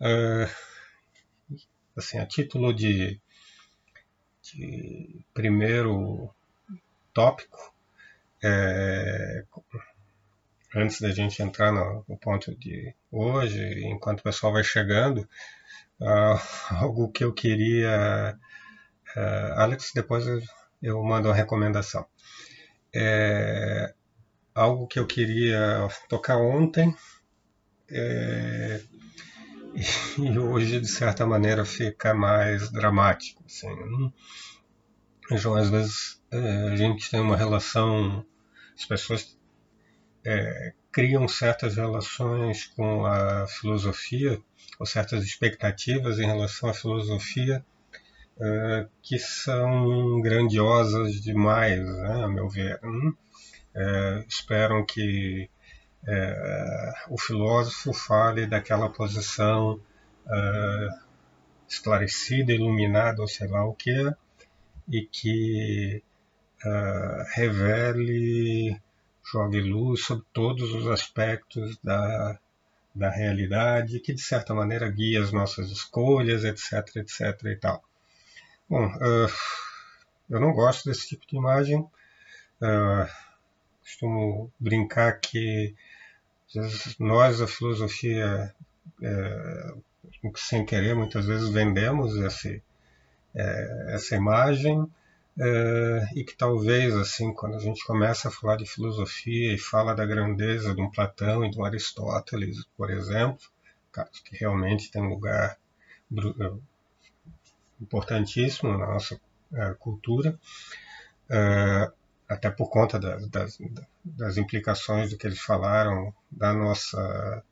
Uh, assim, a título de, de primeiro tópico, é, antes da gente entrar no, no, ponto de hoje, enquanto o pessoal vai chegando, uh, algo que eu queria. Uh, Alex, depois eu, mando uma recomendação. É, algo que eu queria tocar ontem é, e hoje, de certa maneira, fica mais dramático. Assim, né? Então, às vezes, é, a gente tem uma relação, as pessoas é, criam certas relações com a filosofia, ou certas expectativas em relação à filosofia, é, que são grandiosas demais, né, a meu ver. É, esperam que é, o filósofo fale daquela posição é, esclarecida, iluminada, ou sei lá o que, e que é, revele, jogue luz sobre todos os aspectos da, da realidade, que de certa maneira guia as nossas escolhas, etc, etc e tal. Bom, uh, eu não gosto desse tipo de imagem. Uh, costumo brincar que nós, a filosofia, é, sem querer, muitas vezes vendemos é, essa imagem é, e que talvez, assim, quando a gente começa a falar de filosofia e fala da grandeza de um Platão e de um Aristóteles, por exemplo, que realmente tem um lugar é, importantíssimo na nossa é, cultura, é, até por conta das, das, das, implicações do que eles falaram da nossa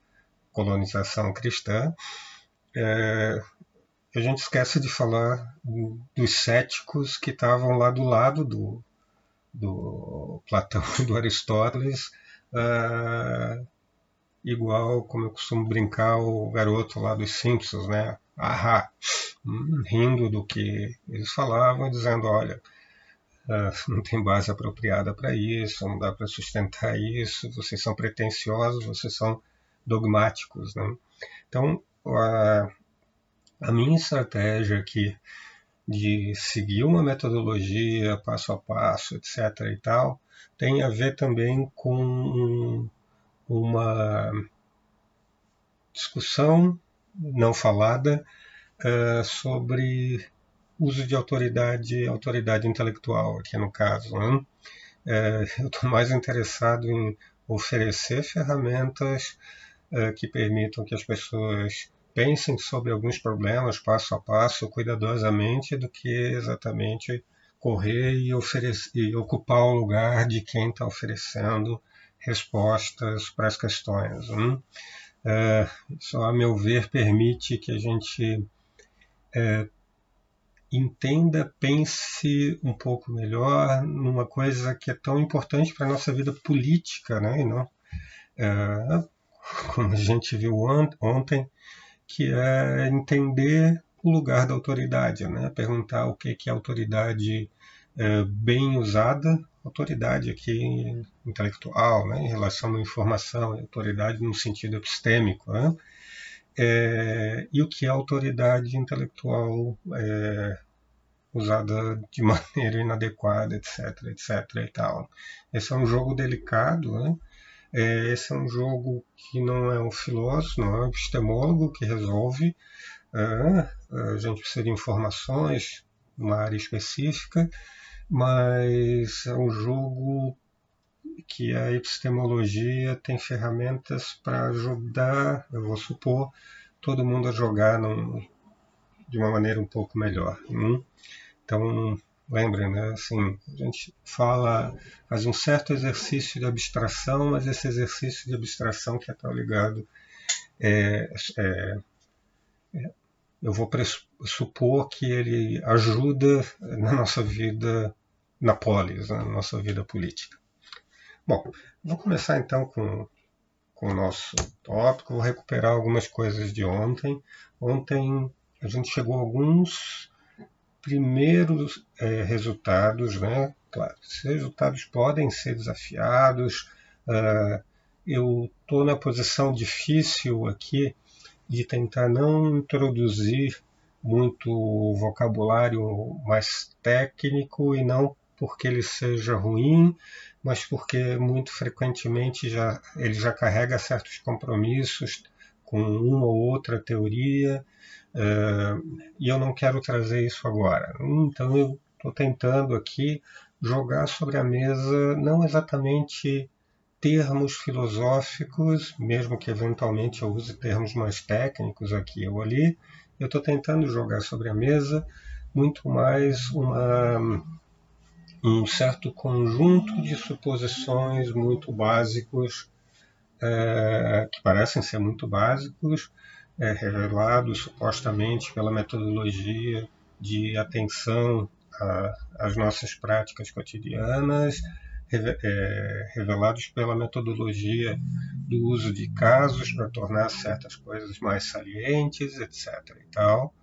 colonização cristã, é, a gente esquece de falar dos céticos que estavam lá do lado do, do Platão e do Aristóteles, é, igual, como eu costumo brincar, o garoto lá dos Simpsons, né? Ahá, hum, rindo do que eles falavam, dizendo, olha, não tem base apropriada para isso, não dá para sustentar isso, vocês são pretensiosos, vocês são dogmáticos. Né? Então, a, a minha estratégia aqui de seguir uma metodologia passo a passo, etc. e tal, tem a ver também com uma discussão não falada uh, sobre uso de autoridade, autoridade intelectual aqui no caso. Né? É, eu estou mais interessado em oferecer ferramentas é, que permitam que as pessoas pensem sobre alguns problemas passo a passo, cuidadosamente, do que exatamente correr e, e ocupar o lugar de quem está oferecendo respostas para as questões. Né? É, isso, a meu ver, permite que a gente é, entenda, pense um pouco melhor numa coisa que é tão importante para a nossa vida política, né? E não, é, como a gente viu ontem, que é entender o lugar da autoridade, né? Perguntar o que é autoridade é, bem usada, autoridade aqui intelectual, né? Em relação à informação, autoridade no sentido epistêmico, né? É, e o que é autoridade intelectual é, usada de maneira inadequada, etc, etc e tal. Esse é um jogo delicado, né? É, esse é um jogo que não é um filósofo, não é um epistemólogo que resolve. É, a gente precisa de informações numa área específica, mas é um jogo que a epistemologia tem ferramentas para ajudar, eu vou supor, todo mundo a jogar num, de uma maneira um pouco melhor. Hum? Então, lembrem, né? Assim, a gente fala, faz um certo exercício de abstração, mas esse exercício de abstração que é tão ligado é, é, é, eu vou supor que ele ajuda na nossa vida na polis, na nossa vida política. Bom, vou começar então com, com o nosso tópico, vou recuperar algumas coisas de ontem. Ontem a gente chegou a alguns primeiros é, resultados, né? Claro, esses resultados podem ser desafiados. Uh, eu estou na posição difícil aqui de tentar não introduzir muito vocabulário mais técnico e não porque ele seja ruim, mas porque muito frequentemente já, ele já carrega certos compromissos com uma ou outra teoria, uh, e eu não quero trazer isso agora. Então eu estou tentando aqui jogar sobre a mesa não exatamente termos filosóficos, mesmo que eventualmente eu use termos mais técnicos aqui ou ali, eu estou tentando jogar sobre a mesa muito mais uma, um certo conjunto de suposições muito básicos, é, que parecem ser muito básicos, é, revelados supostamente pela metodologia de atenção às nossas práticas cotidianas, é, revelados pela metodologia do uso de casos para tornar certas coisas mais salientes, etc. E tal.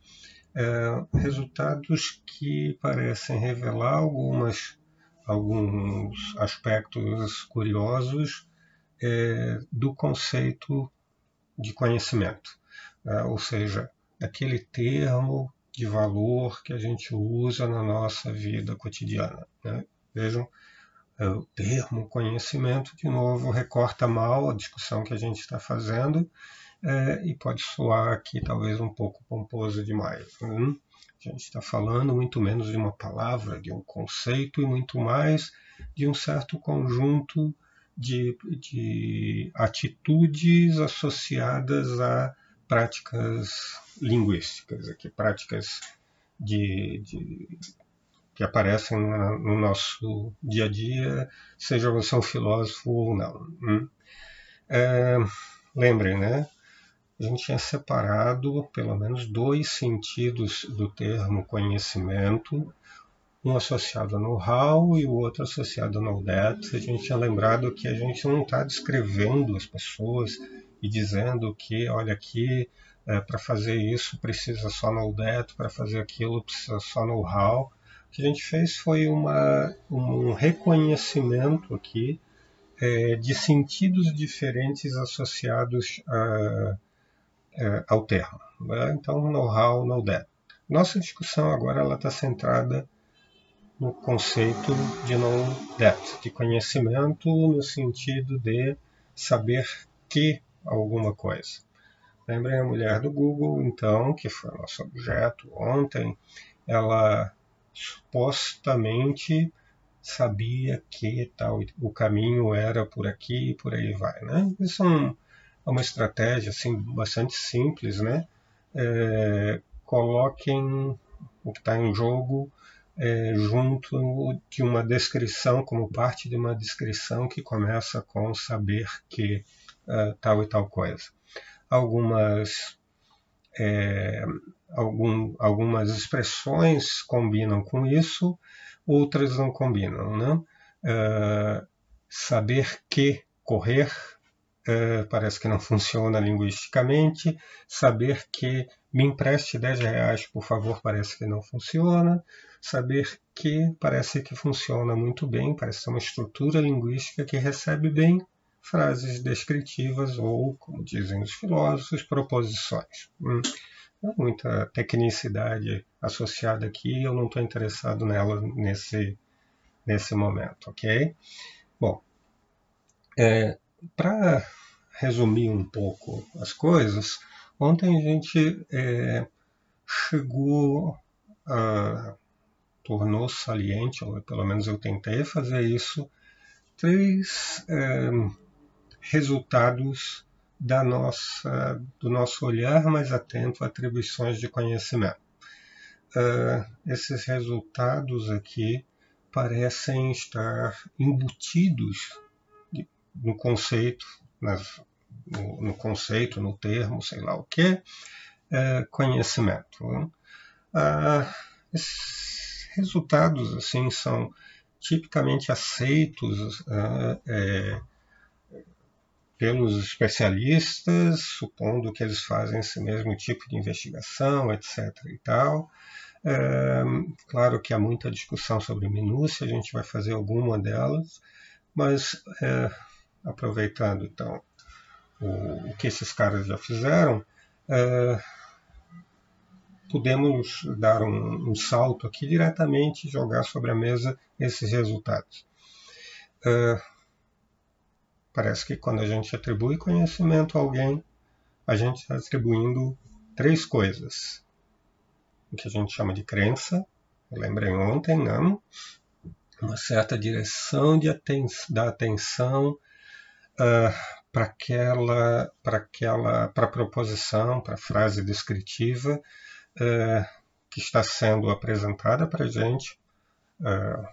É, resultados que parecem revelar algumas, alguns aspectos curiosos é, do conceito de conhecimento, é, ou seja, aquele termo de valor que a gente usa na nossa vida cotidiana. Né? Vejam é, o termo conhecimento, de novo, recorta mal a discussão que a gente está fazendo é, e pode soar aqui talvez um pouco pomposo demais. Hum? A gente está falando muito menos de uma palavra, de um conceito e muito mais de um certo conjunto de, de atitudes associadas a práticas linguísticas, aqui, práticas de, de que aparecem no nosso dia a dia, seja você um filósofo ou não. Hum? É, lembrem, né? A gente tinha separado pelo menos dois sentidos do termo conhecimento, um associado ao know-how e o outro associado ao know-that. A gente tinha lembrado que a gente não está descrevendo as pessoas e dizendo que, olha aqui, é, para fazer isso precisa só know-that, para fazer aquilo precisa só know-how que a gente fez foi uma, um reconhecimento aqui é, de sentidos diferentes associados a, a, é, ao termo. Né? Então, know-how, know-that. Nossa discussão agora está centrada no conceito de know-that, de conhecimento no sentido de saber que alguma coisa. Lembrem a mulher do Google, então, que foi o nosso objeto ontem, ela supostamente sabia que tal o caminho era por aqui e por aí vai, né? Isso é, um, é uma estratégia assim bastante simples, né? É, coloquem o que está em jogo é, junto de uma descrição, como parte de uma descrição que começa com saber que uh, tal e tal coisa. Algumas é, algum, algumas expressões combinam com isso, outras não combinam. Né? Uh, saber que correr uh, parece que não funciona linguisticamente. Saber que me empreste 10 reais, por favor, parece que não funciona. Saber que parece que funciona muito bem, parece ser uma estrutura linguística que recebe bem frases descritivas ou, como dizem os filósofos, proposições. Hum muita tecnicidade associada aqui, eu não estou interessado nela nesse, nesse momento, ok? Bom, é, para resumir um pouco as coisas, ontem a gente é, chegou a tornou saliente, ou pelo menos eu tentei fazer isso, três é, resultados da nossa, do nosso olhar mais atento a atribuições de conhecimento. Uh, esses resultados aqui parecem estar embutidos no conceito, nas, no, no, conceito, no termo, sei lá o que, uh, conhecimento. Uh, esses resultados assim são tipicamente aceitos é, pelos especialistas, supondo que eles fazem esse mesmo tipo de investigação, etc. e tal. É, claro que há muita discussão sobre minúcia, a gente vai fazer alguma delas, mas é, aproveitando então o, o, que esses caras já fizeram, uh, podemos dar um, um, salto aqui diretamente e jogar sobre a mesa esses resultados. Uh, parece que quando a gente atribui conhecimento a alguém, a gente está atribuindo três coisas. O que a gente chama de crença, lembrem ontem, não? Uma certa direção de aten da atenção uh, para aquela, para aquela, para proposição, para frase descritiva uh, que está sendo apresentada para gente, uh,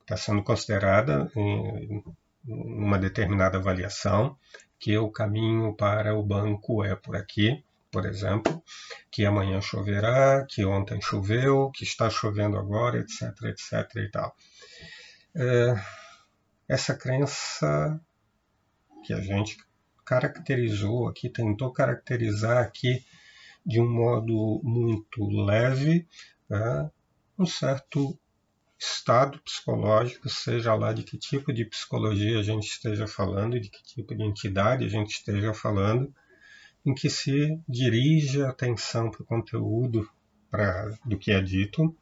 está sendo considerada em, uma determinada avaliação, que o caminho para o banco é por aqui, por exemplo, que amanhã choverá, que ontem choveu, que está chovendo agora, etc, etc e tal. É, essa crença que a gente caracterizou aqui, tentou caracterizar aqui de um modo muito leve, é, um certo estado psicológico, seja lá de que tipo de psicologia a gente esteja falando, de que tipo de entidade a gente esteja falando, em que se dirige a atenção para o conteúdo pra, do que é dito.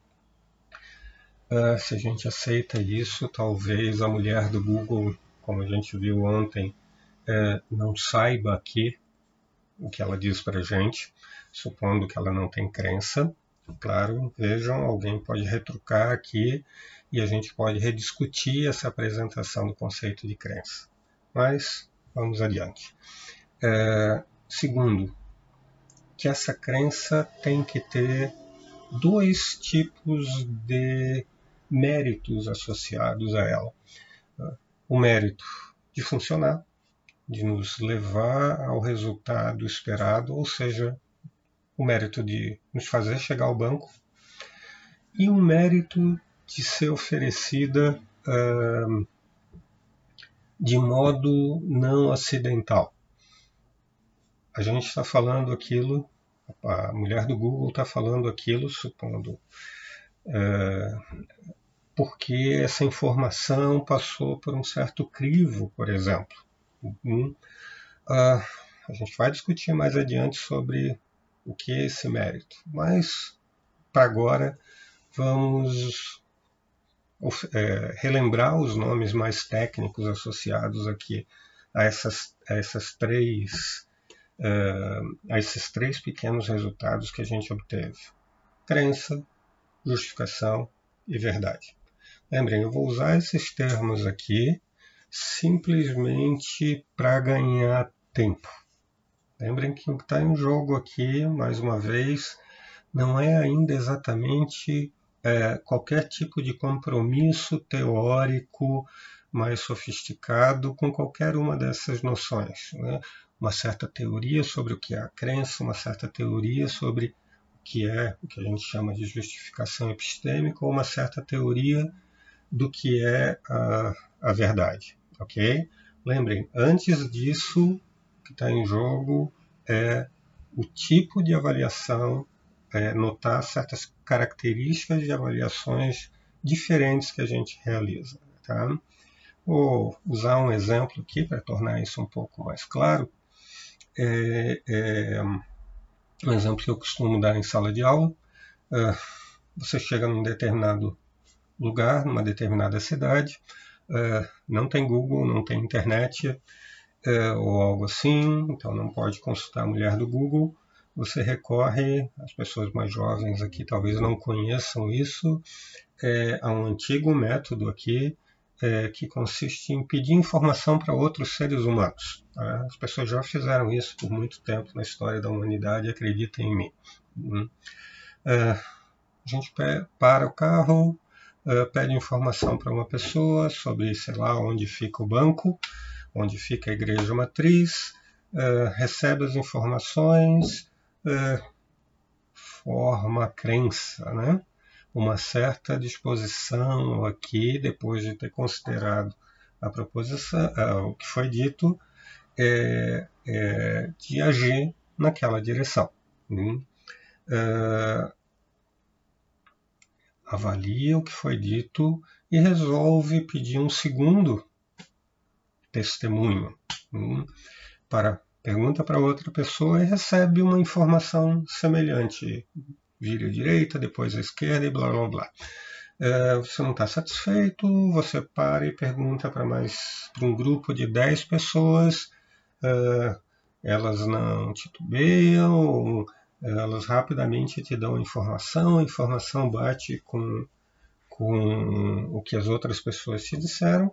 Uh, se a gente aceita isso, talvez a mulher do Google, como a gente viu ontem, uh, não saiba aqui o que ela diz para gente, supondo que ela não tem crença. Claro, vejam, alguém pode retrucar aqui e a gente pode rediscutir essa apresentação do conceito de crença. Mas vamos adiante. É, Segundo, que essa crença tem que ter dois tipos de méritos associados a ela. O mérito de funcionar, de nos levar ao resultado esperado, ou seja, o mérito de nos fazer chegar ao banco, e o mérito de ser oferecida uh, de modo não acidental a gente está falando aquilo, a mulher do Google está falando aquilo, supondo, porque essa informação passou por um certo crivo, por exemplo. Hum, a gente vai discutir mais adiante sobre o que é esse mérito, mas para agora vamos é, relembrar os nomes mais técnicos associados aqui a essas, a essas três uh, a esses três pequenos resultados que a gente obteve: crença, justificação e verdade. Lembrem, eu vou usar esses termos aqui simplesmente para ganhar tempo. Lembrem que o que está em jogo aqui, mais uma vez, não é ainda exatamente é, qualquer tipo de compromisso teórico mais sofisticado com qualquer uma dessas noções. Né? uma certa teoria sobre o que é a crença, uma certa teoria sobre o que é o que a gente chama de justificação epistêmica, ou uma certa teoria do que é a, a verdade, ok? Lembrem, antes disso, o que está em jogo é o tipo de avaliação, é notar certas características de avaliações diferentes que a gente realiza. Tá? Vou usar um exemplo aqui para tornar isso um pouco mais claro é, é um exemplo que eu costumo dar em sala de aula. É, você chega num determinado lugar, numa determinada cidade, é, não tem Google, não tem internet é, ou algo assim, então não pode consultar a mulher do Google. Você recorre, as pessoas mais jovens aqui talvez não conheçam isso, é, a um antigo método aqui é, que consiste em pedir informação para outros seres humanos. Tá? As pessoas já fizeram isso por muito tempo na história da humanidade, acreditem em mim. Hum. É, a gente para o carro, é, pede informação para uma pessoa sobre, sei lá, onde fica o banco, onde fica a igreja matriz, é, recebe as informações, é, forma a crença, né? uma certa disposição aqui, depois de ter considerado a proposição, o que foi dito, é, é, de agir naquela direção. É, avalia o que foi dito e resolve pedir um segundo testemunho né? para pergunta para outra pessoa e recebe uma informação semelhante. Vira à direita, depois à esquerda e blá blá blá. É, você não está satisfeito, você para e pergunta para mais para um grupo de 10 pessoas, é, elas não titubeiam, elas rapidamente te dão informação, a informação bate com, com o que as outras pessoas te disseram.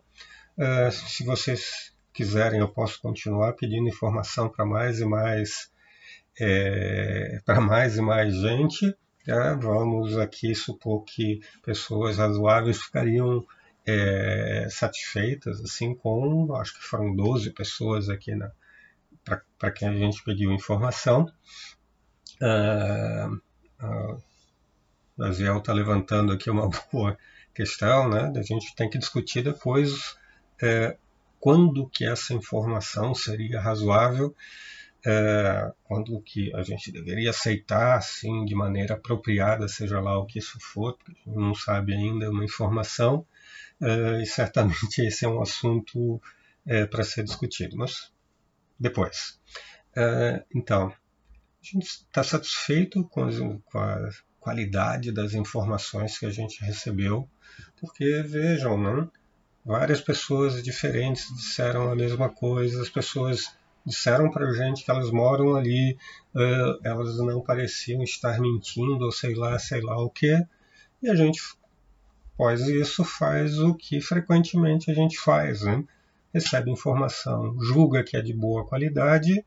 É, se vocês quiserem, eu posso continuar pedindo informação para mais e mais é, para mais e mais gente. Tá? Vamos aqui supor que pessoas razoáveis ficariam é, satisfeitas assim com, acho que foram 12 pessoas aqui para quem a gente pediu informação. Uh, uh, Aziel está levantando aqui uma boa questão, né? A gente tem que discutir depois é, quando que essa informação seria razoável, é, quando que a gente deveria aceitar, assim, de maneira apropriada, seja lá o que isso for, porque a gente não sabe ainda uma informação, é, e certamente esse é um assunto é, para ser discutido, mas depois. É, então, a gente está satisfeito com, as, com a qualidade das informações que a gente recebeu, porque vejam, não? Várias pessoas diferentes disseram a mesma coisa, as pessoas disseram para a gente que elas moram ali, uh, elas não pareciam estar mentindo, ou sei lá, sei lá o que, e a gente, após isso, faz o que frequentemente a gente faz, né? recebe informação, julga que é de boa qualidade,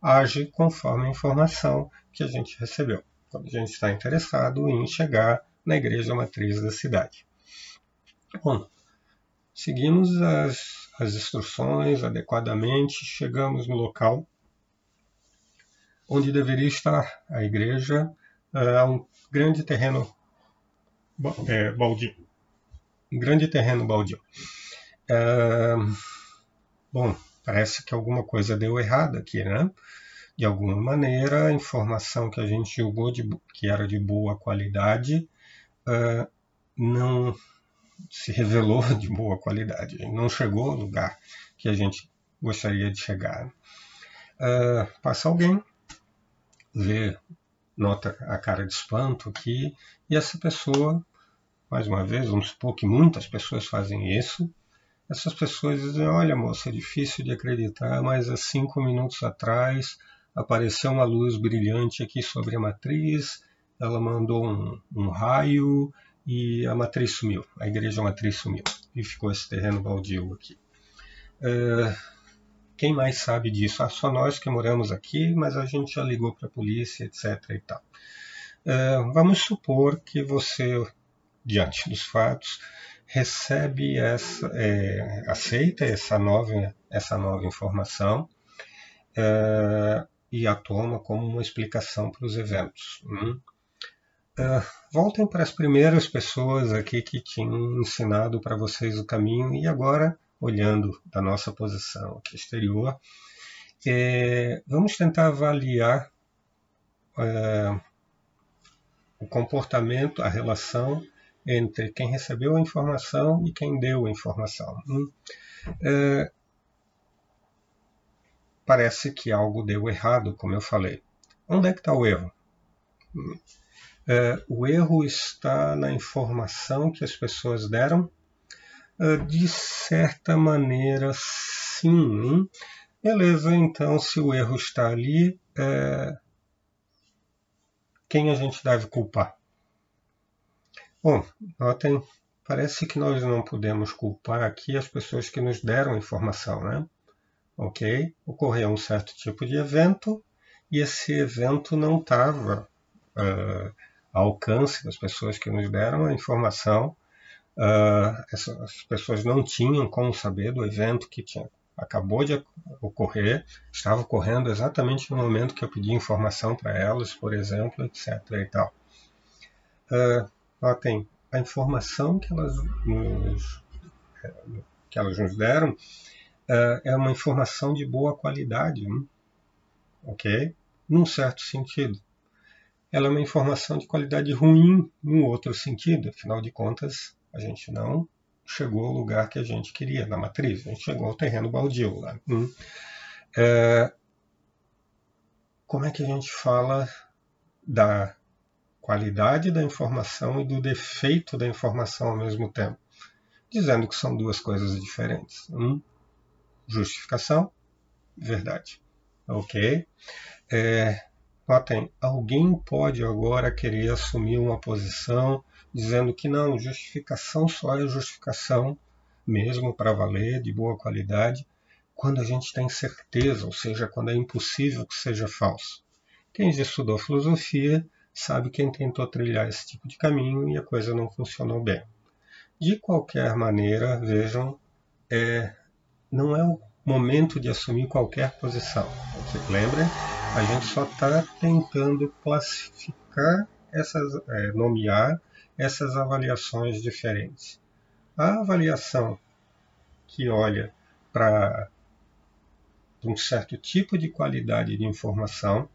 age conforme a informação que a gente recebeu, quando a gente está interessado em chegar na igreja matriz da cidade. Bom, Seguimos as, as instruções adequadamente, chegamos no local onde deveria estar a igreja, a um grande terreno é, baldio. Um grande terreno baldio. É, bom, parece que alguma coisa deu errado aqui, né? De alguma maneira, a informação que a gente julgou de, que era de boa qualidade uh, não se revelou de boa qualidade. Não chegou ao lugar que a gente gostaria de chegar. Uh, passa alguém, vê, nota a cara de espanto aqui, e essa pessoa, mais uma vez, vamos supor que muitas pessoas fazem isso, essas pessoas dizem, olha moça, é difícil de acreditar, mas há cinco minutos atrás apareceu uma luz brilhante aqui sobre a matriz, ela mandou um, um raio, e a matriz sumiu, a igreja matriz sumiu e ficou esse terreno baldio aqui. Uh, quem mais sabe disso? Ah, só nós que moramos aqui, mas a gente já ligou para a polícia, etc. E tal. Uh, vamos supor que você, diante dos fatos, recebe essa, é, aceita essa nova, essa nova informação uh, e a toma como uma explicação para os eventos. Hum? Uh, voltem para as primeiras pessoas aqui que tinham ensinado para vocês o caminho e agora, olhando da nossa posição aqui exterior, é, vamos tentar avaliar uh, o comportamento, a relação entre quem recebeu a informação e quem deu a informação. Hum? Uh, parece que algo deu errado, como eu falei. Onde é que está o erro? Hum. É, o erro está na informação que as pessoas deram? É, de certa maneira, sim. Beleza, então, se o erro está ali, é... quem a gente deve culpar? Bom, notem, parece que nós não podemos culpar aqui as pessoas que nos deram informação, né? Ok? Ocorreu um certo tipo de evento e esse evento não estava. Uh, alcance das pessoas que nos deram a informação. Uh, essas pessoas não tinham como saber do evento que tinha, acabou de ocorrer, estava ocorrendo exatamente no momento que eu pedi informação para elas, por exemplo, etc. E tal. Uh, notem, a informação que elas nos, que elas nos deram uh, é uma informação de boa qualidade, hein? ok? Num certo sentido ela é uma informação de qualidade ruim num outro sentido. Afinal de contas, a gente não chegou ao lugar que a gente queria, na matriz. A gente chegou ao terreno baldio lá. Hum. É, como é que a gente fala da qualidade da informação e do defeito da informação ao mesmo tempo, dizendo que são duas coisas diferentes. Um, justificação, verdade. Ok? É, notem, alguém pode agora querer assumir uma posição dizendo que não, justificação só é justificação, mesmo para valer, de boa qualidade, quando a gente tem certeza, ou seja, quando é impossível que seja falso. Quem já estudou filosofia sabe quem tentou trilhar esse tipo de caminho e a coisa não funcionou bem. De qualquer maneira, vejam, é, não é o momento de assumir qualquer posição. Lembrem, a gente só está tentando classificar essas, é, nomear essas avaliações diferentes. A avaliação que olha para um certo tipo de qualidade de informação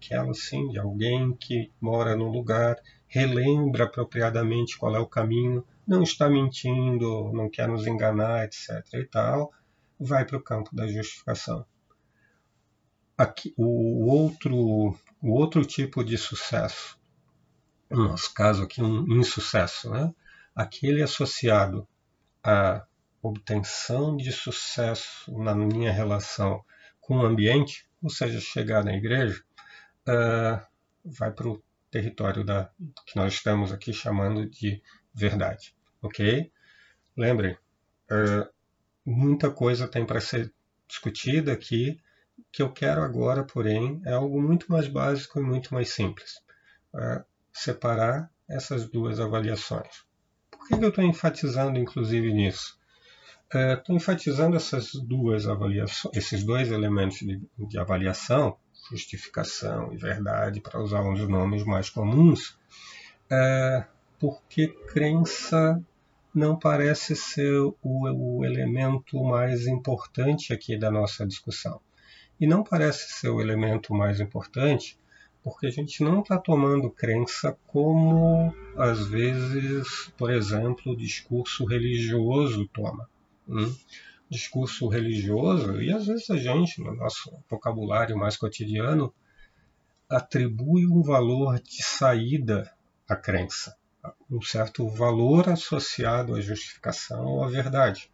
aquela sim de alguém que mora no lugar, relembra apropriadamente qual é o caminho, não está mentindo, não quer nos enganar, etc. e tal, vai para o campo da justificação. Aqui, o, outro, o outro tipo de sucesso, no nosso caso aqui um insucesso, né? aquele associado à obtenção de sucesso na minha relação com o ambiente, ou seja, chegar na igreja, uh, vai para o território da, que nós estamos aqui chamando de verdade. Ok? Lembrem, uh, muita coisa tem para ser discutida aqui. que eu quero agora, porém, é algo muito mais básico e muito mais simples. Uh, separar essas duas avaliações. Por que eu estou enfatizando, inclusive, nisso? Estou uh, enfatizando essas duas avaliações, esses dois elementos de, de avaliação, justificação e verdade, para usar um dos nomes mais comuns, é porque crença não parece ser o, o elemento mais importante aqui da nossa discussão. E não parece ser o elemento mais importante porque a gente não está tomando crença como, às vezes, por exemplo, o discurso religioso toma. Hum? Discurso religioso, e às vezes a gente, no nosso vocabulário mais cotidiano, atribui um valor de saída à crença, um certo valor associado à justificação ou à verdade.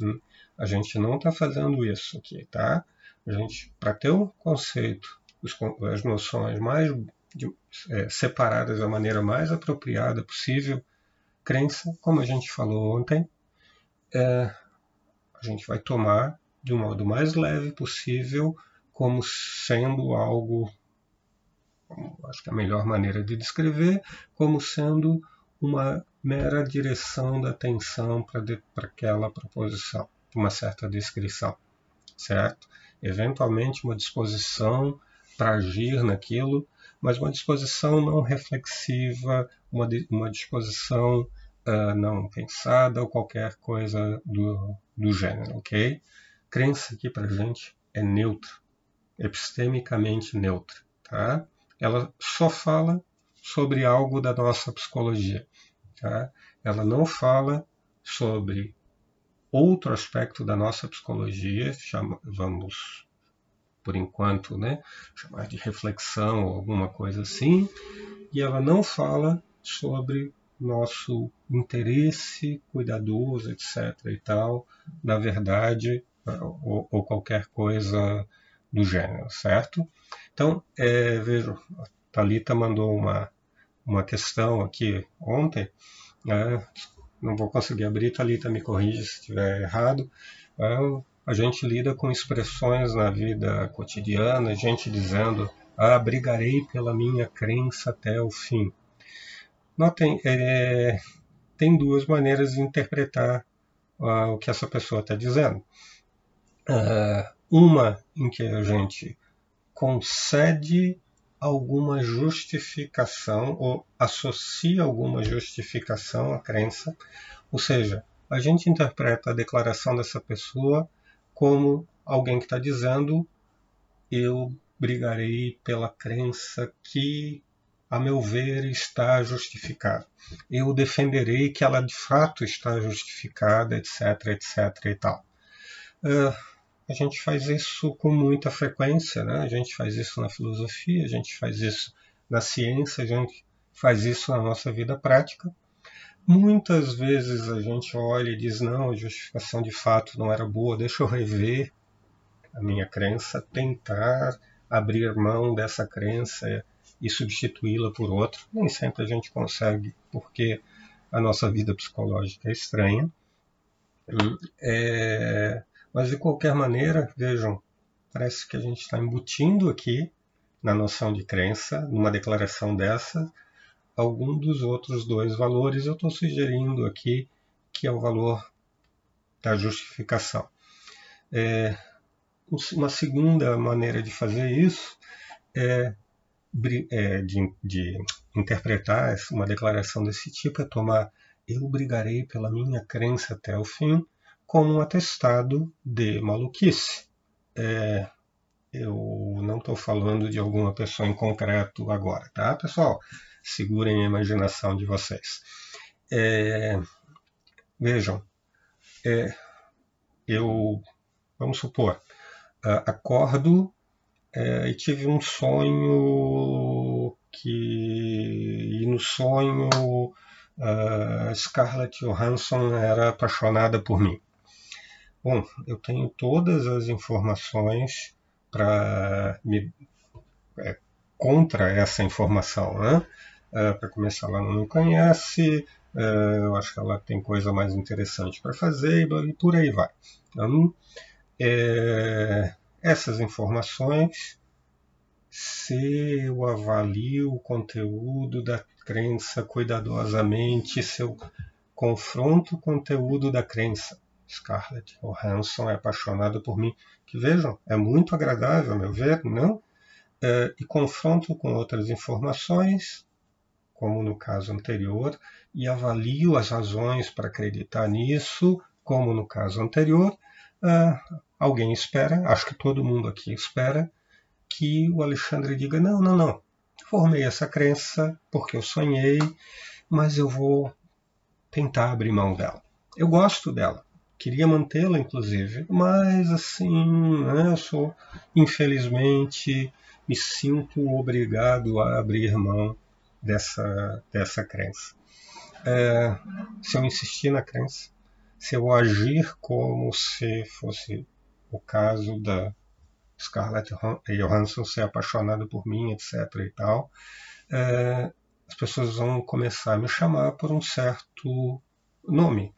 Hum? A gente não está fazendo isso aqui, tá? A gente, para ter um conceito, as noções mais é, separadas da maneira mais apropriada possível, crença, como a gente falou ontem, é, a gente vai tomar de um modo mais leve possível, como sendo algo, acho que é a melhor maneira de descrever, como sendo uma mera direção da atenção para aquela proposição, uma certa descrição, certo? Eventualmente uma disposição para agir naquilo, mas uma disposição não reflexiva, uma, uma disposição uh, não pensada ou qualquer coisa do, do gênero, ok? Crença aqui para gente é neutra, epistemicamente neutra, tá? Ela só fala sobre algo da nossa psicologia, tá? Ela não fala sobre outro aspecto da nossa psicologia, chama, vamos por enquanto, né, chamar de reflexão ou alguma coisa assim, e ela não fala sobre nosso interesse cuidadoso, etc. e tal, na verdade, ou, ou qualquer coisa do gênero, certo? Então, é, vejo, a Thalita mandou uma, uma questão aqui ontem, né? não vou conseguir abrir, Thalita me corrige se estiver errado. É, a gente lida com expressões na vida cotidiana, gente dizendo, ah, brigarei pela minha crença até o fim. Notem, é, tem duas maneiras de interpretar uh, o que essa pessoa está dizendo. Uh, uma em que a gente concede alguma justificação ou associa alguma justificação à crença, ou seja, a gente interpreta a declaração dessa pessoa como alguém que está dizendo eu brigarei pela crença que a meu ver, está justificada. Eu defenderei que ela de fato está justificada, etc, etc e tal. Uh, a gente faz isso com muita frequência, né? A gente faz isso na filosofia, a gente faz isso na ciência, a gente faz isso na nossa vida prática. Muitas vezes a gente olha e diz: não, a justificação de fato não era boa, deixa eu rever a minha crença, tentar abrir mão dessa crença e substituí-la por outra. Nem sempre a gente consegue, porque a nossa vida psicológica é estranha. É, mas de qualquer maneira, vejam, parece que a gente está embutindo aqui na noção de crença, numa declaração dessa, algum dos outros dois valores. Eu estou sugerindo aqui que é o valor da justificação. É, uma segunda maneira de fazer isso é de, de interpretar uma declaração desse tipo é tomar eu brigarei pela minha crença até o fim como um atestado de maluquice. É, eu não estou falando de alguma pessoa em concreto agora, tá, pessoal? Segurem a imaginação de vocês. É, vejam, é, eu, vamos supor, acordo é, e tive um sonho que e no sonho uh, Scarlett Johansson era apaixonada por mim. Bom, eu tenho todas as informações para me é, contra essa informação, né? É, para começar, ela não me conhece, é, eu acho que ela tem coisa mais interessante para fazer e por aí vai. Então, é, essas informações, se eu avalio o conteúdo da crença cuidadosamente, se eu confronto o conteúdo da crença, Scarlett Johansson é apaixonada por mim, que vejam, é muito agradável, a meu ver, não? É, e confronto com outras informações, como no caso anterior, e avalio as razões para acreditar nisso, como no caso anterior, uh, alguém espera, acho que todo mundo aqui espera, que o Alexandre diga: não, não, não, formei essa crença porque eu sonhei, mas eu vou tentar abrir mão dela. Eu gosto dela, queria mantê-la inclusive, mas assim, né, eu sou, infelizmente, me sinto obrigado a abrir mão dessa, dessa crença. É, se eu insistir na crença, se eu agir como se fosse o caso da Scarlett Johansson ser apaixonada por mim, etc. e tal, é, as pessoas vão começar a me chamar por um certo nome,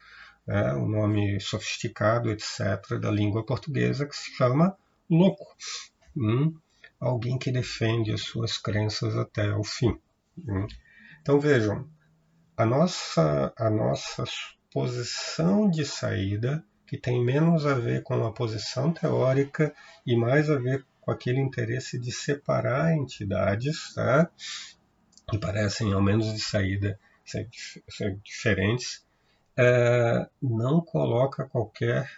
né, um nome sofisticado, etc., da língua portuguesa, que se chama louco. Hum? Alguém que defende as suas crenças até o fim. Hum? Então vejam, a nossa, a nossa posição de saída que tem menos a ver com a posição teórica e mais a ver com aquele interesse de separar entidades, tá? que parecem, ao menos de saída, ser, ser diferentes, é, não coloca qualquer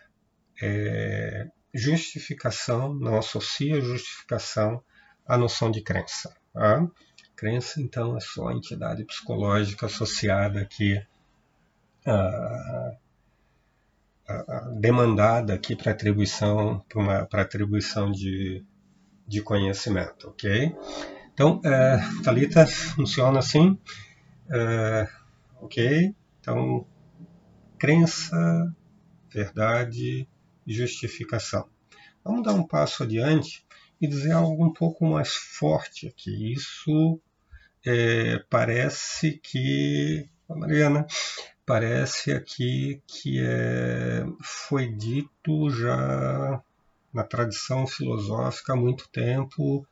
é, justificação, não associa justificação à noção de crença. Tá? Crença, então, é só a entidade psicológica associada aqui demandada aqui para atribuição para atribuição de, de conhecimento, ok? Então, é, Talita funciona assim, é, ok? Então, crença, verdade justificação. Vamos dar um passo adiante e dizer algo um pouco mais forte aqui. Isso é, parece que, Mariana, parece aqui que é, foi dito já na tradição filosófica há muito tempo,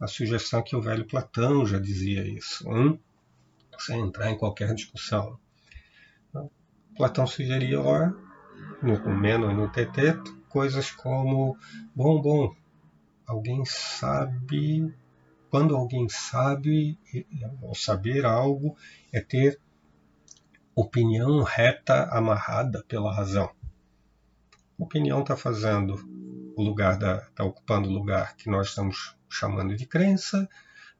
a sugestão que o velho Platão já dizia isso, hein? sem entrar em qualquer discussão. Platão sugeria lá, no Meno e no TT, coisas como: bom, bom, alguém sabe. Quando alguém sabe, ou saber algo, é ter opinião reta amarrada pela razão. A opinião está fazendo o lugar da, está ocupando o lugar que nós estamos chamando de crença,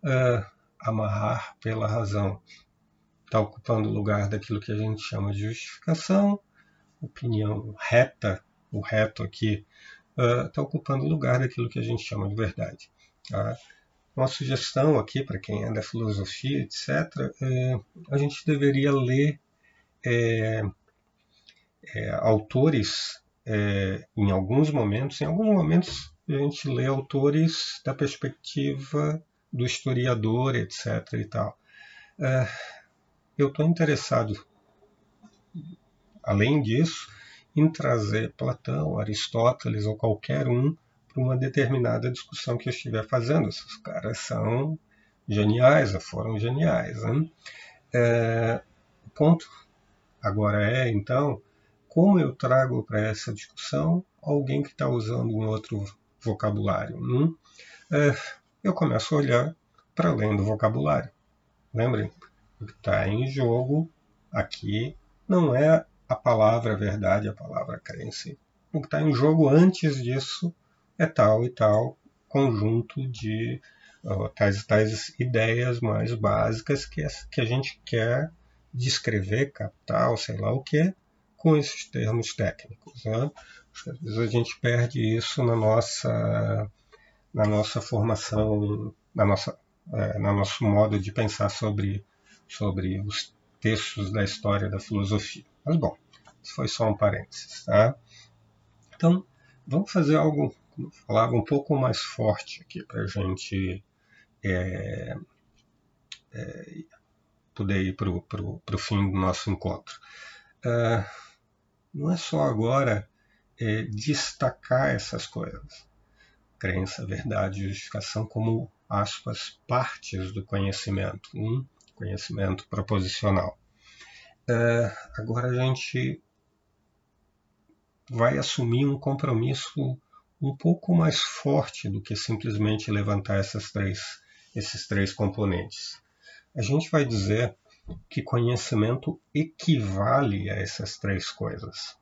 uh, amarrar pela razão está ocupando o lugar daquilo que a gente chama de justificação, opinião reta, o reto aqui está uh, ocupando o lugar daquilo que a gente chama de verdade. Tá? Uma sugestão aqui para quem é da filosofia, etc., é, a gente deveria ler é, é, autores é, em alguns momentos, em alguns momentos a gente lê autores da perspectiva do historiador, etc. e tal. É, eu estou interessado, além disso, em trazer Platão, Aristóteles ou qualquer um para uma determinada discussão que eu estiver fazendo. Esses caras são geniais, foram geniais. Né? É, ponto agora é, então, como eu trago para essa discussão alguém que está usando um outro vocabulário. Hum? É, eu começo a olhar para além do vocabulário. Lembrem, o que está em jogo aqui não é a palavra verdade, a palavra crença. O que está em jogo antes disso é tal e tal conjunto de uh, tais, tais ideias mais básicas que, que a gente quer descrever, captar, ou sei lá o que, com esses termos técnicos. Né? Às vezes a gente perde isso na nossa, na nossa formação, na nossa, é, no nosso modo de pensar sobre, sobre os textos da história da filosofia. Mas bom, isso foi só um parênteses. Tá? Então, vamos fazer algo falar um pouco mais forte aqui para a gente é, é, poder ir para o fim do nosso encontro. Uh, não é só agora é, destacar essas coisas, crença, verdade, justificação, como aspas, partes do conhecimento, um conhecimento proposicional. Uh, agora a gente vai assumir um compromisso um pouco mais forte do que simplesmente levantar essas três, esses três componentes. A gente vai dizer que conhecimento equivale a essas três coisas.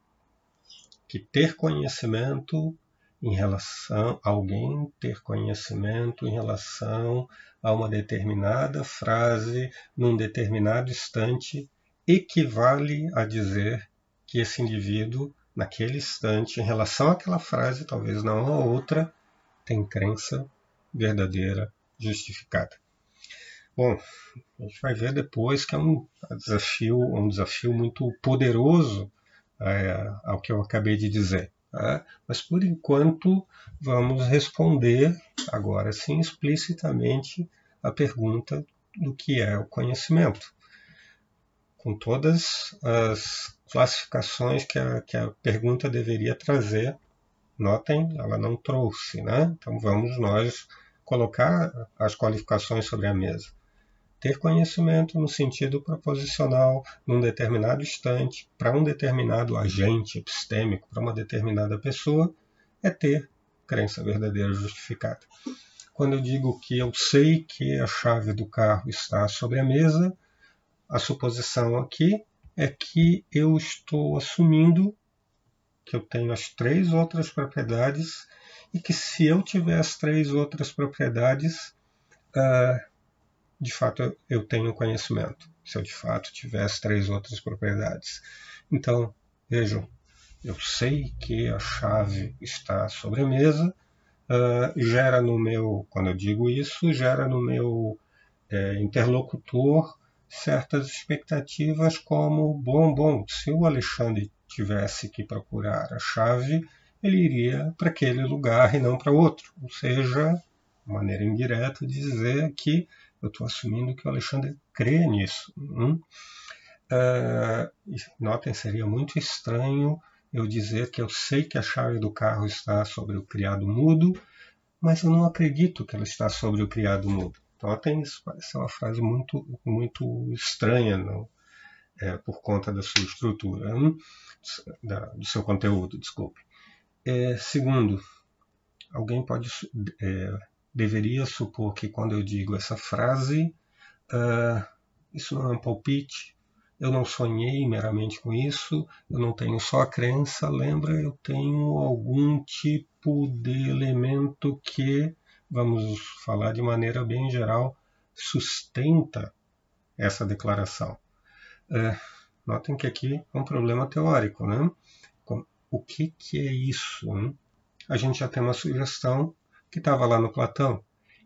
Que ter conhecimento em relação a alguém ter conhecimento em relação a uma determinada frase num determinado instante equivale a dizer que esse indivíduo naquele instante, em relação àquela frase, talvez não a outra, tem crença verdadeira, justificada. Bom, a gente vai ver depois que é um desafio, um desafio muito poderoso é, ao que eu acabei de dizer. Tá? Mas por enquanto vamos responder agora sim explicitamente a pergunta do que é o conhecimento, com todas as classificações que a, que a pergunta deveria trazer. Notem, ela não trouxe, né? Então vamos nós colocar as qualificações sobre a mesa. Ter conhecimento no sentido proposicional, num determinado instante, para um determinado agente epistêmico, para uma determinada pessoa, é ter crença verdadeira justificada. Quando eu digo que eu sei que a chave do carro está sobre a mesa, a suposição aqui é que eu estou assumindo que eu tenho as três outras propriedades e que se eu tiver as três outras propriedades, uh, de fato eu tenho conhecimento. Se eu de fato tiver as três outras propriedades. Então, vejam, eu sei que a chave está sobre a mesa, uh, gera no meu, quando eu digo isso, gera no meu é, interlocutor certas expectativas como bom, bom, se o Alexandre tivesse que procurar a chave, ele iria para aquele lugar e não para outro. Ou seja, maneira indireta de dizer que eu estou assumindo que o Alexandre crê nisso. Hum? Uh, notem, seria muito estranho eu dizer que eu sei que a chave do carro está sobre o criado mudo, mas eu não acredito que ela está sobre o criado mudo. Então tem isso, parece uma frase muito, muito estranha não? É, por conta da sua estrutura, hein? da, do seu conteúdo, desculpe. É, segundo, alguém pode é, deveria supor que quando eu digo essa frase, uh, isso não é um palpite, eu não sonhei meramente com isso, eu não tenho só a crença, lembra, eu tenho algum tipo de elemento que vamos falar de maneira bem geral, sustenta essa declaração. É, notem que aqui é um problema teórico, né? O que, que é isso? Né? a gente já tem uma sugestão que estava lá no Platão.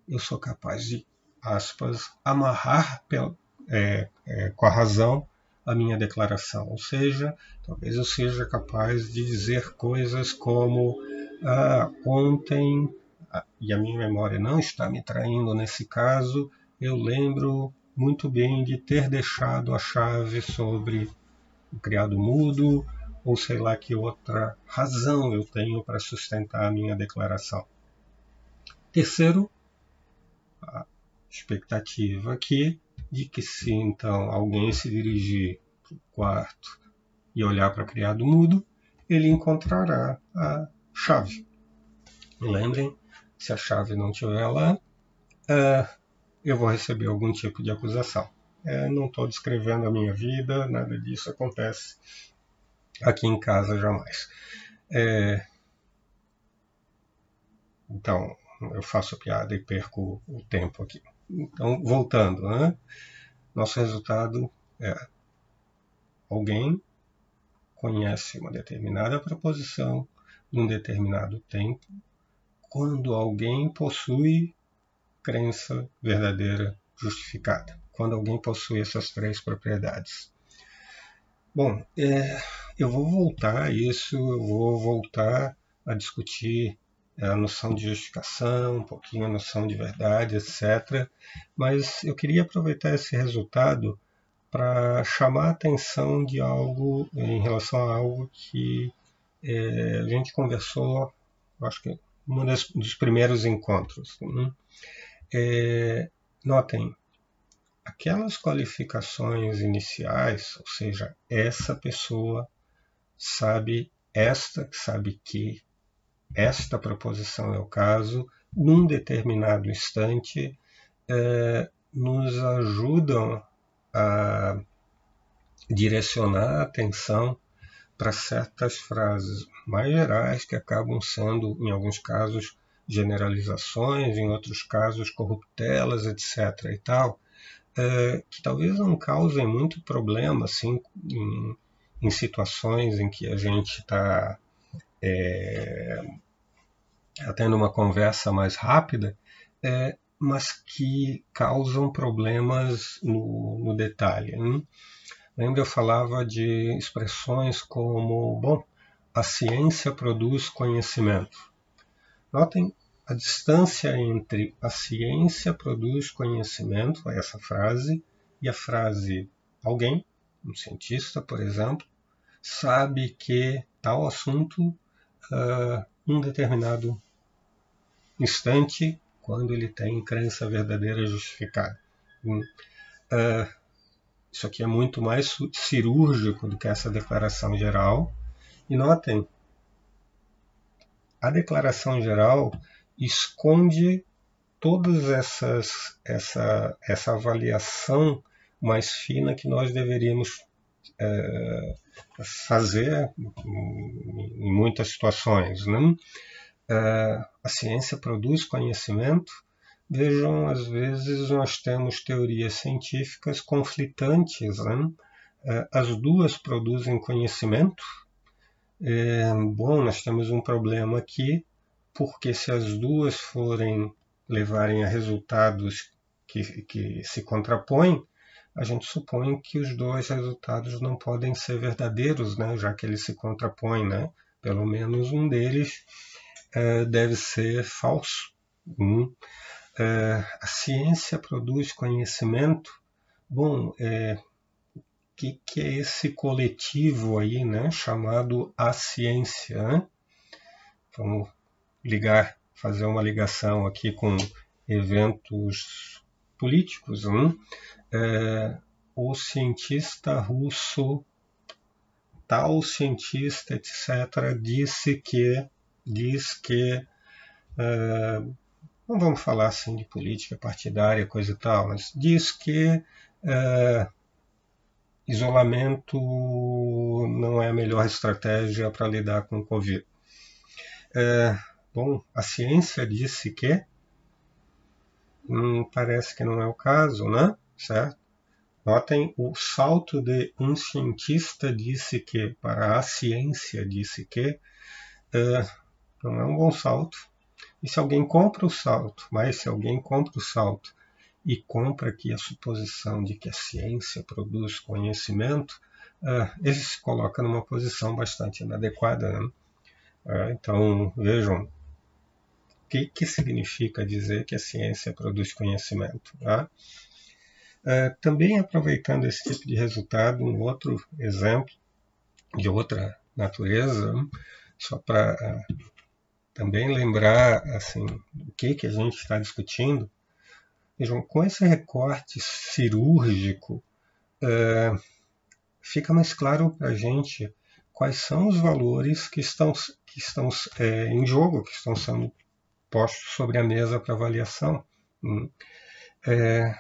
Eu sou capaz de, aspas, amarrar é, é, com a razão a minha declaração. Ou seja, talvez eu seja capaz de dizer coisas como ah, ontem, ah, e a minha memória não está me traindo nesse caso, eu lembro muito bem de ter deixado a chave sobre o criado mudo, ou sei lá que outra razão eu tenho para sustentar a minha declaração. Terceiro, a expectativa aqui de que se então alguém se dirigir para o quarto e olhar para criado mudo, ele encontrará a chave. Lembrem, se a chave não estiver lá, uh, eu vou receber algum tipo de acusação. É, não estou descrevendo a minha vida, nada disso acontece aqui em casa jamais. É, então, eu faço piada e perco o tempo aqui. Então, voltando, né? nosso resultado é alguém conhece uma determinada proposição num determinado tempo, quando alguém possui crença verdadeira justificada, quando alguém possui essas três propriedades. Bom, é, eu vou voltar a isso, eu vou voltar a discutir a noção de justificação, um pouquinho a noção de verdade, etc. Mas eu queria aproveitar esse resultado para chamar a atenção de algo em relação a algo que é, a gente conversou, acho que um dos primeiros encontros. Né? É, notem, aquelas qualificações iniciais, ou seja, essa pessoa sabe esta, sabe que, esta proposição é o caso, num determinado instante, é, nos ajudam a direcionar a atenção para certas frases mais gerais que acabam sendo, em alguns casos, generalizações, em outros casos, corruptelas, etc. e tal, é, que talvez não causem muito problema assim, em, em situações em que a gente está é, tendo uma conversa mais rápida, é, mas que causam problemas no, no detalhe. Hein? Lembra eu falava de expressões como, bom, a ciência produz conhecimento. Notem a distância entre a ciência produz conhecimento, essa frase, e a frase alguém, um cientista, por exemplo, sabe que tal assunto, uh, um determinado instante, quando ele tem crença verdadeira justificada. Uh, isso aqui é muito mais cirúrgico do que essa declaração geral. E notem, a declaração geral esconde todas essas essa essa avaliação mais fina que nós deveríamos é, fazer em muitas situações, né? É, a ciência produz conhecimento. Vejam, às vezes nós temos teorias científicas conflitantes, né? É, as duas produzem conhecimento. Bom, nós temos um problema aqui porque se as duas forem levarem a resultados que, que se contrapõem, a gente supõe que os dois resultados não podem ser verdadeiros, né? já que eles se contrapõem. Né? Pelo menos um deles é, deve ser falso. Hum. É, a ciência produz conhecimento. Bom, é, o que, que, é esse coletivo aí, né, chamado a ciência? Né? Vamos ligar, fazer uma ligação aqui com eventos políticos. Hein? É, o cientista russo, tal cientista, etc., disse que, diz que, é, não vamos falar assim de política partidária, coisa e tal, mas diz que é, isolamento não é a melhor estratégia para lidar com o Covid. É, Bom, a ciência disse que hum, parece que não é o caso, né? Certo? Notem o salto de um cientista disse que para a ciência disse que. Uh, não é um bom salto. E se alguém compra o salto, mas se alguém compra o salto e compra aqui a suposição de que a ciência produz conhecimento, uh, ele se coloca numa posição bastante inadequada. Né? Uh, então, vejam, que, que significa dizer que a ciência produz conhecimento? Tá? Uh, também aproveitando esse tipo de resultado, um outro exemplo de outra natureza, só para uh, também lembrar assim, o que, que a gente está discutindo. Vejam, com esse recorte cirúrgico, uh, fica mais claro para a gente quais são os valores que estão, que estão é, em jogo, que estão sendo postos sobre a mesa para avaliação. Hum. É,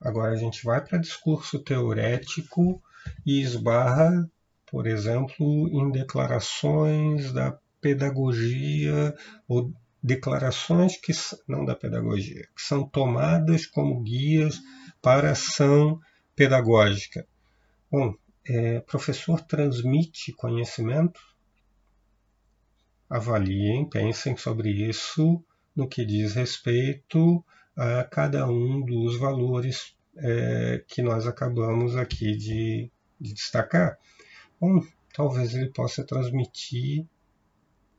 Agora a gente vai para discurso teorético e esbarra, por exemplo, em declarações da pedagogia ou declarações que não da pedagogia, que são tomadas como guias para ação pedagógica. Bom, é, professor transmite conhecimento? Avaliem, pensem sobre isso no que diz respeito a cada um dos valores é, que nós acabamos aqui de, de destacar. Bom, talvez ele possa transmitir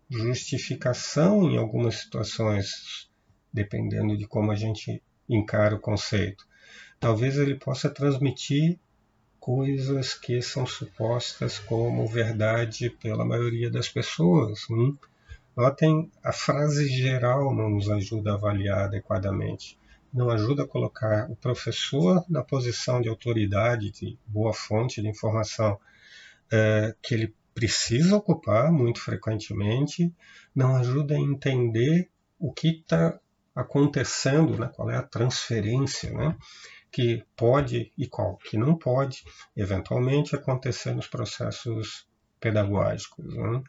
justificação em algumas situações, dependendo de como a gente encara o conceito. Talvez ele possa transmitir coisas que são supostas como verdade pela maioria das pessoas. Hum? Notem, a frase geral não nos ajuda a avaliar adequadamente. Não ajuda a colocar o professor na posição de autoridade, de boa fonte de informação é, que ele precisa ocupar muito frequentemente. Não ajuda a entender o que está acontecendo, né? qual é a transferência né? Que pode e qual que não pode, eventualmente, acontecer nos processos pedagógicos. Né?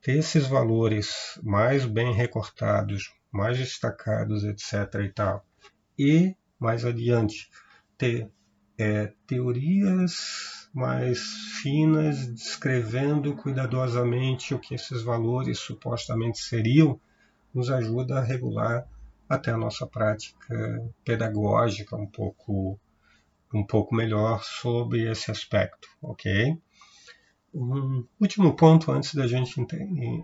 ter esses valores mais bem recortados, mais destacados, etc. e tal, e mais adiante ter é, teorias mais finas descrevendo cuidadosamente o que esses valores supostamente seriam, nos ajuda a regular até a nossa prática pedagógica um pouco um pouco melhor sobre esse aspecto, ok? Um último ponto antes da gente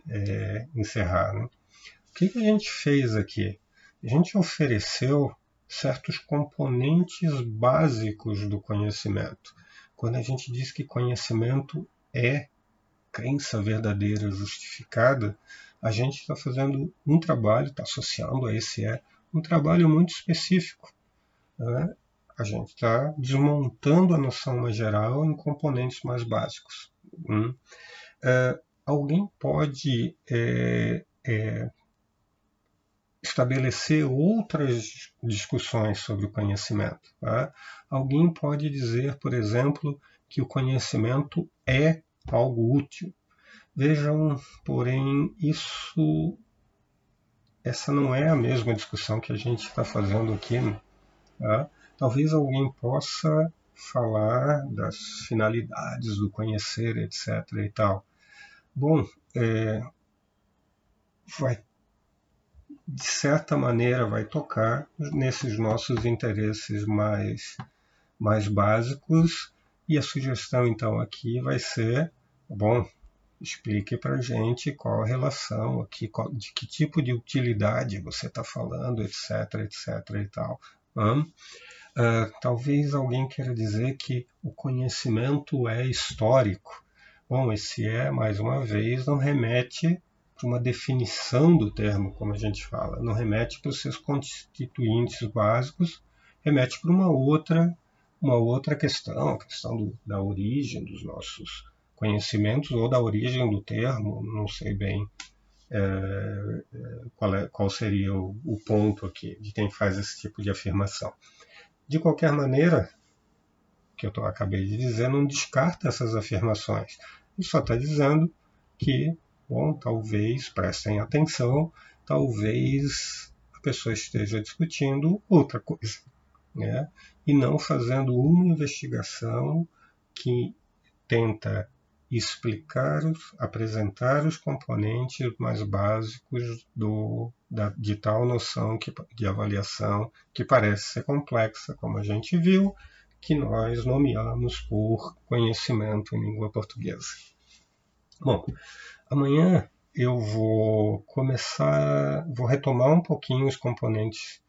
é, encerrar. Né? O que, que a gente fez aqui? A gente ofereceu certos componentes básicos do conhecimento. Quando a gente diz que conhecimento é crença verdadeira justificada, a gente está fazendo um trabalho, está associando a esse é, um trabalho muito específico. Né? A gente está desmontando a noção mais geral em componentes mais básicos. Hum. Uh, alguém pode é, é, estabelecer outras discussões sobre o conhecimento. Tá? Alguém pode dizer, por exemplo, que o conhecimento é algo útil. Vejam, porém, isso essa não é a mesma discussão que a gente está fazendo aqui. Tá? Talvez alguém possa falar das finalidades do conhecer, etc. e tal. Bom, é, vai de certa maneira vai tocar nesses nossos interesses mais mais básicos e a sugestão então aqui vai ser bom explique para gente qual a relação aqui qual, de que tipo de utilidade você está falando etc etc e tal hum? Uh, talvez alguém queira dizer que o conhecimento é histórico. Bom, esse é, mais uma vez, não remete para uma definição do termo, como a gente fala, não remete para os seus constituintes básicos, remete para uma outra, uma outra questão, a questão do, da origem dos nossos conhecimentos ou da origem do termo, não sei bem é, qual, é, qual seria o, o ponto aqui de quem faz esse tipo de afirmação. De qualquer maneira, que eu acabei de dizer, não descarta essas afirmações. Ele só está dizendo que, bom, talvez, prestem atenção, talvez a pessoa esteja discutindo outra coisa, né? e não fazendo uma investigação que tenta explicar, apresentar os componentes mais básicos do, da, de tal noção que, de avaliação que parece ser complexa, como a gente viu, que nós nomeamos por conhecimento em língua portuguesa. Bom, amanhã eu vou começar, vou retomar um pouquinho os componentes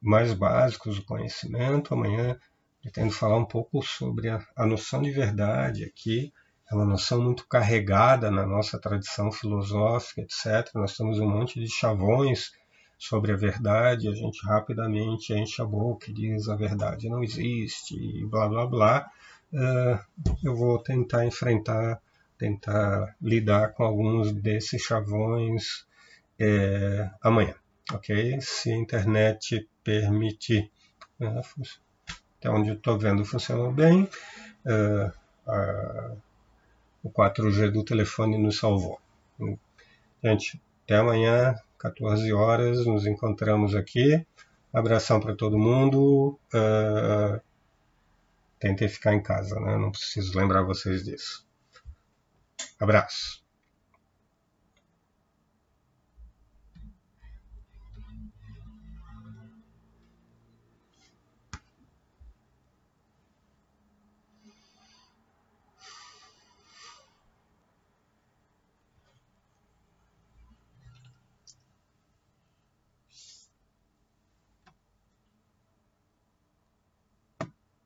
mais básicos do conhecimento. Amanhã pretendo falar um pouco sobre a, a noção de verdade aqui, é uma noção muito carregada na nossa tradição filosófica, etc. Nós temos um monte de chavões sobre a verdade, a gente rapidamente enche a boca e diz a verdade não existe, e blá blá blá. Uh, eu vou tentar enfrentar, tentar lidar com alguns desses chavões é, amanhã, ok? Se a internet permitir, uh, até onde estou vendo funcionou bem. Uh, o 4G do telefone nos salvou. Gente, até amanhã, 14 horas, nos encontramos aqui. Abração para todo mundo. Uh, tentem ficar em casa, né? Não preciso lembrar vocês disso. Abraço.